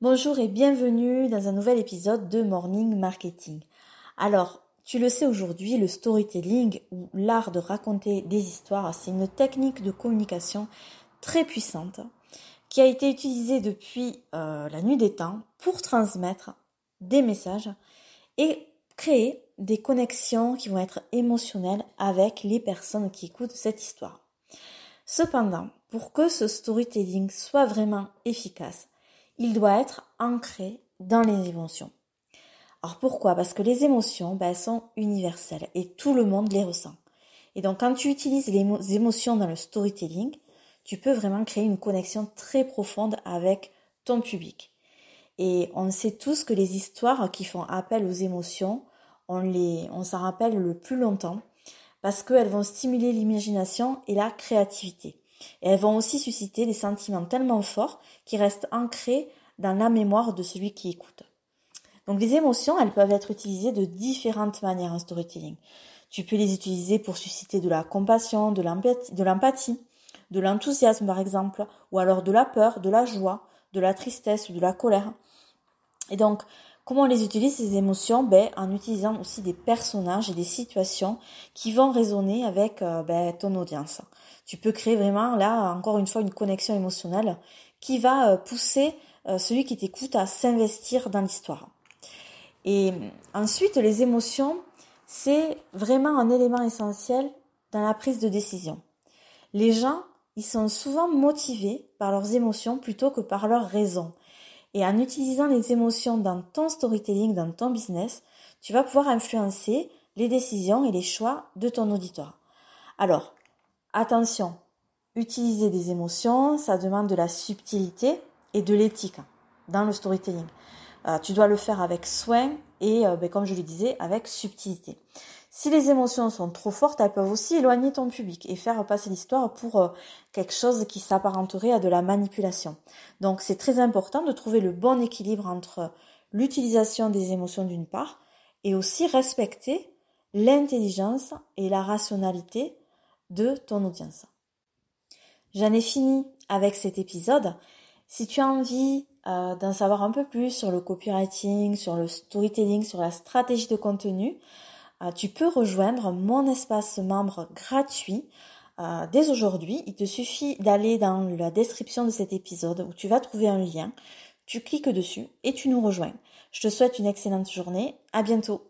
Bonjour et bienvenue dans un nouvel épisode de Morning Marketing. Alors, tu le sais aujourd'hui, le storytelling ou l'art de raconter des histoires, c'est une technique de communication très puissante qui a été utilisée depuis euh, la nuit des temps pour transmettre des messages et créer des connexions qui vont être émotionnelles avec les personnes qui écoutent cette histoire. Cependant, pour que ce storytelling soit vraiment efficace, il doit être ancré dans les émotions. Alors pourquoi? Parce que les émotions, ben, elles sont universelles et tout le monde les ressent. Et donc quand tu utilises les émotions dans le storytelling, tu peux vraiment créer une connexion très profonde avec ton public. Et on sait tous que les histoires qui font appel aux émotions, on s'en rappelle le plus longtemps parce qu'elles vont stimuler l'imagination et la créativité. Et elles vont aussi susciter des sentiments tellement forts qui restent ancrés dans la mémoire de celui qui écoute. Donc les émotions, elles peuvent être utilisées de différentes manières en storytelling. Tu peux les utiliser pour susciter de la compassion, de l'empathie, de l'enthousiasme par exemple, ou alors de la peur, de la joie, de la tristesse ou de la colère. Et donc, comment on les utilise ces émotions? Ben, En utilisant aussi des personnages et des situations qui vont résonner avec euh, ben, ton audience tu peux créer vraiment là encore une fois une connexion émotionnelle qui va euh, pousser euh, celui qui t'écoute à s'investir dans l'histoire. Et ensuite, les émotions, c'est vraiment un élément essentiel dans la prise de décision. Les gens, ils sont souvent motivés par leurs émotions plutôt que par leurs raisons. Et en utilisant les émotions dans ton storytelling, dans ton business, tu vas pouvoir influencer les décisions et les choix de ton auditoire. Alors, Attention, utiliser des émotions, ça demande de la subtilité et de l'éthique dans le storytelling. Euh, tu dois le faire avec soin et, euh, ben, comme je le disais, avec subtilité. Si les émotions sont trop fortes, elles peuvent aussi éloigner ton public et faire passer l'histoire pour euh, quelque chose qui s'apparenterait à de la manipulation. Donc c'est très important de trouver le bon équilibre entre l'utilisation des émotions d'une part et aussi respecter l'intelligence et la rationalité de ton audience. J'en ai fini avec cet épisode. Si tu as envie euh, d'en savoir un peu plus sur le copywriting, sur le storytelling, sur la stratégie de contenu, tu peux rejoindre mon espace membre gratuit euh, dès aujourd'hui. Il te suffit d'aller dans la description de cet épisode où tu vas trouver un lien. Tu cliques dessus et tu nous rejoins. Je te souhaite une excellente journée. À bientôt.